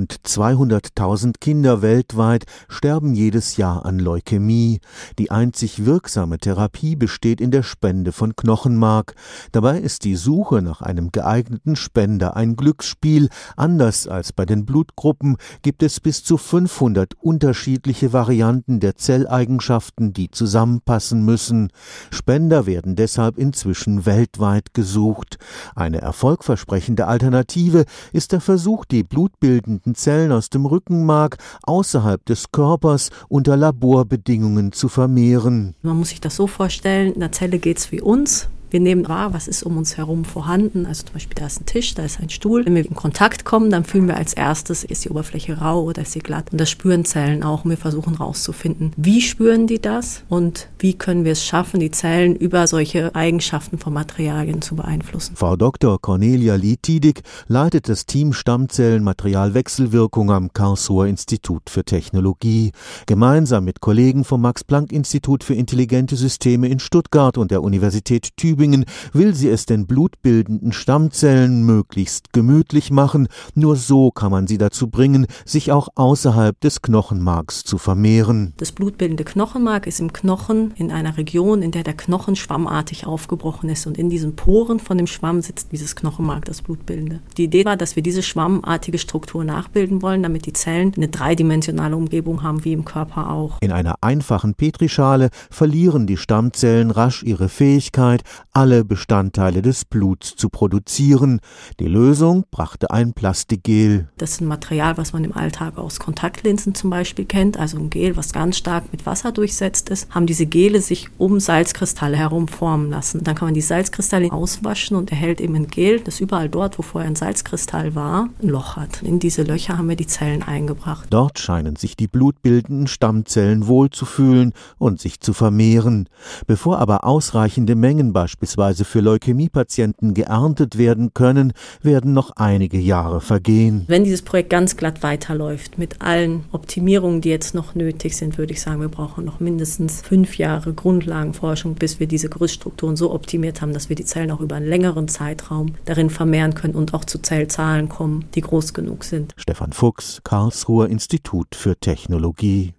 Rund 200.000 Kinder weltweit sterben jedes Jahr an Leukämie. Die einzig wirksame Therapie besteht in der Spende von Knochenmark. Dabei ist die Suche nach einem geeigneten Spender ein Glücksspiel. Anders als bei den Blutgruppen gibt es bis zu 500 unterschiedliche Varianten der Zelleigenschaften, die zusammenpassen müssen. Spender werden deshalb inzwischen weltweit gesucht. Eine erfolgversprechende Alternative ist der Versuch, die blutbildenden Zellen aus dem Rückenmark außerhalb des Körpers unter Laborbedingungen zu vermehren. Man muss sich das so vorstellen, in der Zelle geht es wie uns. Wir nehmen wahr, was ist um uns herum vorhanden. Also zum Beispiel, da ist ein Tisch, da ist ein Stuhl. Wenn wir in Kontakt kommen, dann fühlen wir als erstes, ist die Oberfläche rau oder ist sie glatt. Und das spüren Zellen auch. Und wir versuchen herauszufinden, wie spüren die das und wie können wir es schaffen, die Zellen über solche Eigenschaften von Materialien zu beeinflussen. Frau Dr. Cornelia Lietidig leitet das Team Stammzellen-Materialwechselwirkung am Karlsruher Institut für Technologie. Gemeinsam mit Kollegen vom Max-Planck-Institut für intelligente Systeme in Stuttgart und der Universität Tübingen Tübingen will sie es den blutbildenden Stammzellen möglichst gemütlich machen, nur so kann man sie dazu bringen, sich auch außerhalb des Knochenmarks zu vermehren. Das blutbildende Knochenmark ist im Knochen in einer Region, in der der Knochen schwammartig aufgebrochen ist und in diesen Poren von dem Schwamm sitzt dieses Knochenmark, das blutbildende. Die Idee war, dass wir diese schwammartige Struktur nachbilden wollen, damit die Zellen eine dreidimensionale Umgebung haben, wie im Körper auch. In einer einfachen Petrischale verlieren die Stammzellen rasch ihre Fähigkeit, alle Bestandteile des Bluts zu produzieren. Die Lösung brachte ein Plastikgel. Das ist ein Material, was man im Alltag aus Kontaktlinsen zum Beispiel kennt, also ein Gel, was ganz stark mit Wasser durchsetzt ist, haben diese Gele sich um Salzkristalle herum formen lassen. Dann kann man die Salzkristalle auswaschen und erhält eben ein Gel, das überall dort, wo vorher ein Salzkristall war, ein Loch hat. In diese Löcher haben wir die Zellen eingebracht. Dort scheinen sich die blutbildenden Stammzellen wohlzufühlen und sich zu vermehren. Bevor aber ausreichende Mengen beispielsweise beispielsweise für Leukämiepatienten geerntet werden können, werden noch einige Jahre vergehen. Wenn dieses Projekt ganz glatt weiterläuft, mit allen Optimierungen, die jetzt noch nötig sind, würde ich sagen, wir brauchen noch mindestens fünf Jahre Grundlagenforschung, bis wir diese Gerüststrukturen so optimiert haben, dass wir die Zellen auch über einen längeren Zeitraum darin vermehren können und auch zu Zellzahlen kommen, die groß genug sind. Stefan Fuchs, Karlsruher Institut für Technologie